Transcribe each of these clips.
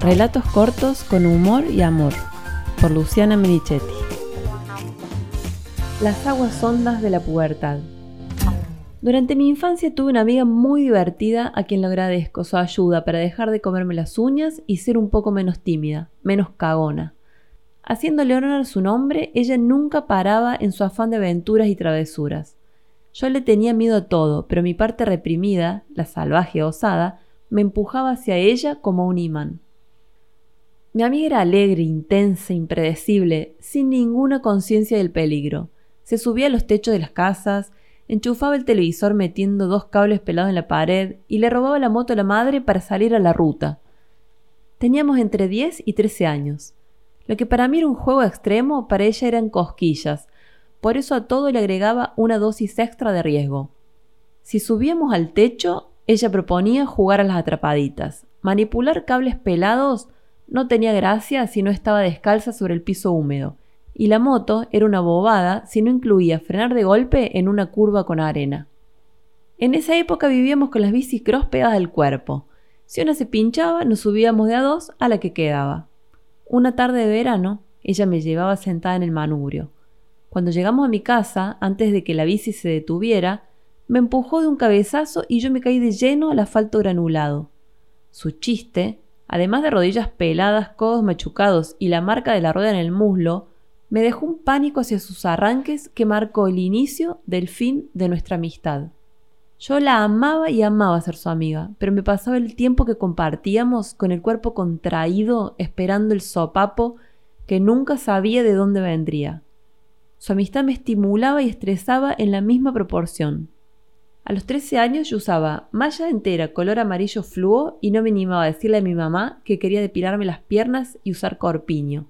Relatos cortos con humor y amor, por Luciana Menichetti. Las aguas hondas de la pubertad. Durante mi infancia tuve una amiga muy divertida a quien le agradezco su ayuda para dejar de comerme las uñas y ser un poco menos tímida, menos cagona. Haciéndole honor a su nombre, ella nunca paraba en su afán de aventuras y travesuras. Yo le tenía miedo a todo, pero mi parte reprimida, la salvaje osada, me empujaba hacia ella como un imán. Mi amiga era alegre, intensa, impredecible, sin ninguna conciencia del peligro. Se subía a los techos de las casas, enchufaba el televisor metiendo dos cables pelados en la pared y le robaba la moto a la madre para salir a la ruta. Teníamos entre 10 y 13 años. Lo que para mí era un juego extremo, para ella eran cosquillas, por eso a todo le agregaba una dosis extra de riesgo. Si subíamos al techo, ella proponía jugar a las atrapaditas. Manipular cables pelados no tenía gracia si no estaba descalza sobre el piso húmedo, y la moto era una bobada si no incluía frenar de golpe en una curva con arena. En esa época vivíamos con las bicis cross pegadas al cuerpo. Si una se pinchaba, nos subíamos de a dos a la que quedaba. Una tarde de verano, ella me llevaba sentada en el manubrio. Cuando llegamos a mi casa, antes de que la bici se detuviera, me empujó de un cabezazo y yo me caí de lleno al asfalto granulado. Su chiste, además de rodillas peladas, codos machucados y la marca de la rueda en el muslo, me dejó un pánico hacia sus arranques que marcó el inicio del fin de nuestra amistad. Yo la amaba y amaba ser su amiga, pero me pasaba el tiempo que compartíamos con el cuerpo contraído esperando el sopapo que nunca sabía de dónde vendría. Su amistad me estimulaba y estresaba en la misma proporción. A los 13 años yo usaba malla entera color amarillo fluo y no me animaba a decirle a mi mamá que quería depilarme las piernas y usar corpiño.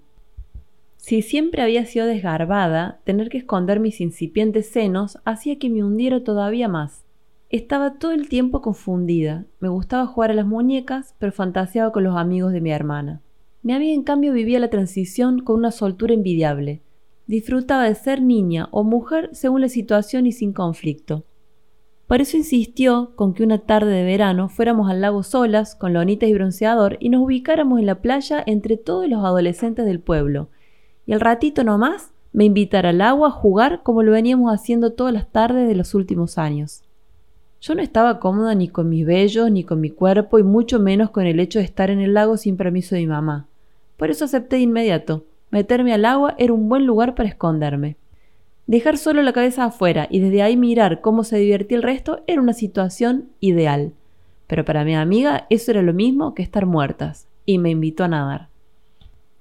Si siempre había sido desgarbada, tener que esconder mis incipientes senos hacía que me hundiera todavía más. Estaba todo el tiempo confundida. Me gustaba jugar a las muñecas, pero fantaseaba con los amigos de mi hermana. Mi amiga, en cambio, vivía la transición con una soltura envidiable. Disfrutaba de ser niña o mujer según la situación y sin conflicto. Por eso insistió con que una tarde de verano fuéramos al lago solas, con lonitas y bronceador, y nos ubicáramos en la playa entre todos los adolescentes del pueblo. Y al ratito nomás me invitara al agua a jugar como lo veníamos haciendo todas las tardes de los últimos años. Yo no estaba cómoda ni con mis vellos, ni con mi cuerpo, y mucho menos con el hecho de estar en el lago sin permiso de mi mamá. Por eso acepté de inmediato. Meterme al agua era un buen lugar para esconderme. Dejar solo la cabeza afuera y desde ahí mirar cómo se divertía el resto era una situación ideal. Pero para mi amiga eso era lo mismo que estar muertas, y me invitó a nadar.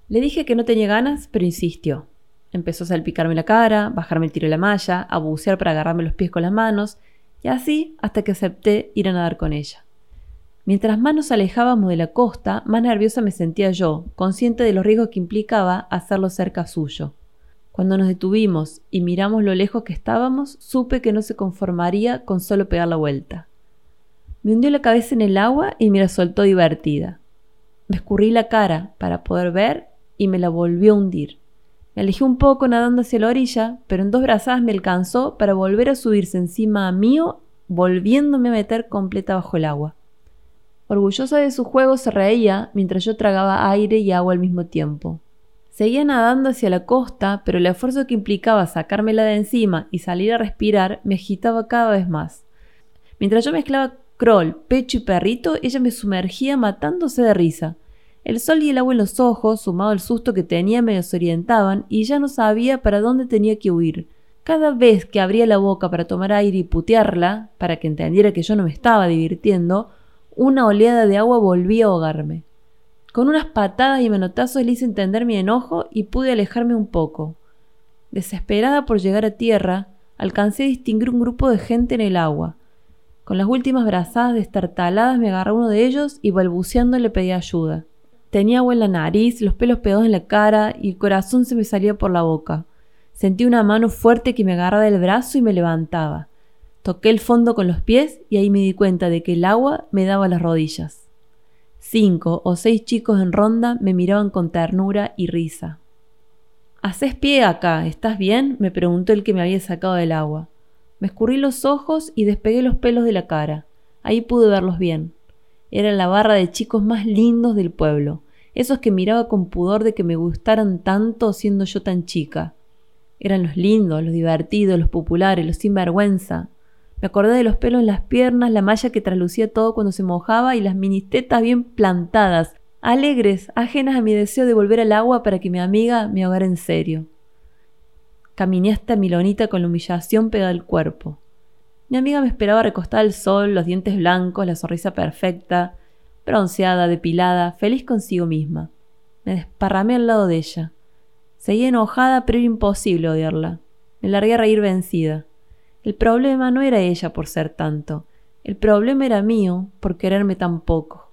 Le dije que no tenía ganas, pero insistió. Empezó a salpicarme la cara, bajarme el tiro de la malla, a bucear para agarrarme los pies con las manos, y así hasta que acepté ir a nadar con ella. Mientras más nos alejábamos de la costa, más nerviosa me sentía yo, consciente de los riesgos que implicaba hacerlo cerca suyo. Cuando nos detuvimos y miramos lo lejos que estábamos, supe que no se conformaría con solo pegar la vuelta. Me hundió la cabeza en el agua y me la soltó divertida. Me escurrí la cara para poder ver y me la volvió a hundir. Me alejé un poco nadando hacia la orilla, pero en dos brazadas me alcanzó para volver a subirse encima mío, volviéndome a meter completa bajo el agua. Orgullosa de su juego se reía mientras yo tragaba aire y agua al mismo tiempo. Seguía nadando hacia la costa, pero el esfuerzo que implicaba sacármela de encima y salir a respirar me agitaba cada vez más. Mientras yo mezclaba crawl, pecho y perrito, ella me sumergía matándose de risa. El sol y el agua en los ojos, sumado al susto que tenía, me desorientaban y ya no sabía para dónde tenía que huir. Cada vez que abría la boca para tomar aire y putearla, para que entendiera que yo no me estaba divirtiendo, una oleada de agua volvía a ahogarme. Con unas patadas y manotazos le hice entender mi enojo y pude alejarme un poco. Desesperada por llegar a tierra, alcancé a distinguir un grupo de gente en el agua. Con las últimas brazadas destartaladas me agarré uno de ellos y balbuceando le pedí ayuda. Tenía agua en la nariz, los pelos pegados en la cara y el corazón se me salía por la boca. Sentí una mano fuerte que me agarraba del brazo y me levantaba. Toqué el fondo con los pies y ahí me di cuenta de que el agua me daba las rodillas. Cinco o seis chicos en ronda me miraban con ternura y risa. ¿Haces pie acá? ¿Estás bien? me preguntó el que me había sacado del agua. Me escurrí los ojos y despegué los pelos de la cara. Ahí pude verlos bien. Era la barra de chicos más lindos del pueblo. esos que miraba con pudor de que me gustaran tanto siendo yo tan chica. Eran los lindos, los divertidos, los populares, los sinvergüenza. Me acordé de los pelos en las piernas, la malla que traslucía todo cuando se mojaba y las ministetas bien plantadas, alegres, ajenas a mi deseo de volver al agua para que mi amiga me ahogara en serio. Caminé hasta Milonita con la humillación pegada al cuerpo. Mi amiga me esperaba recostada al sol, los dientes blancos, la sonrisa perfecta, bronceada, depilada, feliz consigo misma. Me desparramé al lado de ella. Seguía enojada, pero era imposible odiarla. Me largué a reír vencida. El problema no era ella por ser tanto. El problema era mío por quererme tan poco.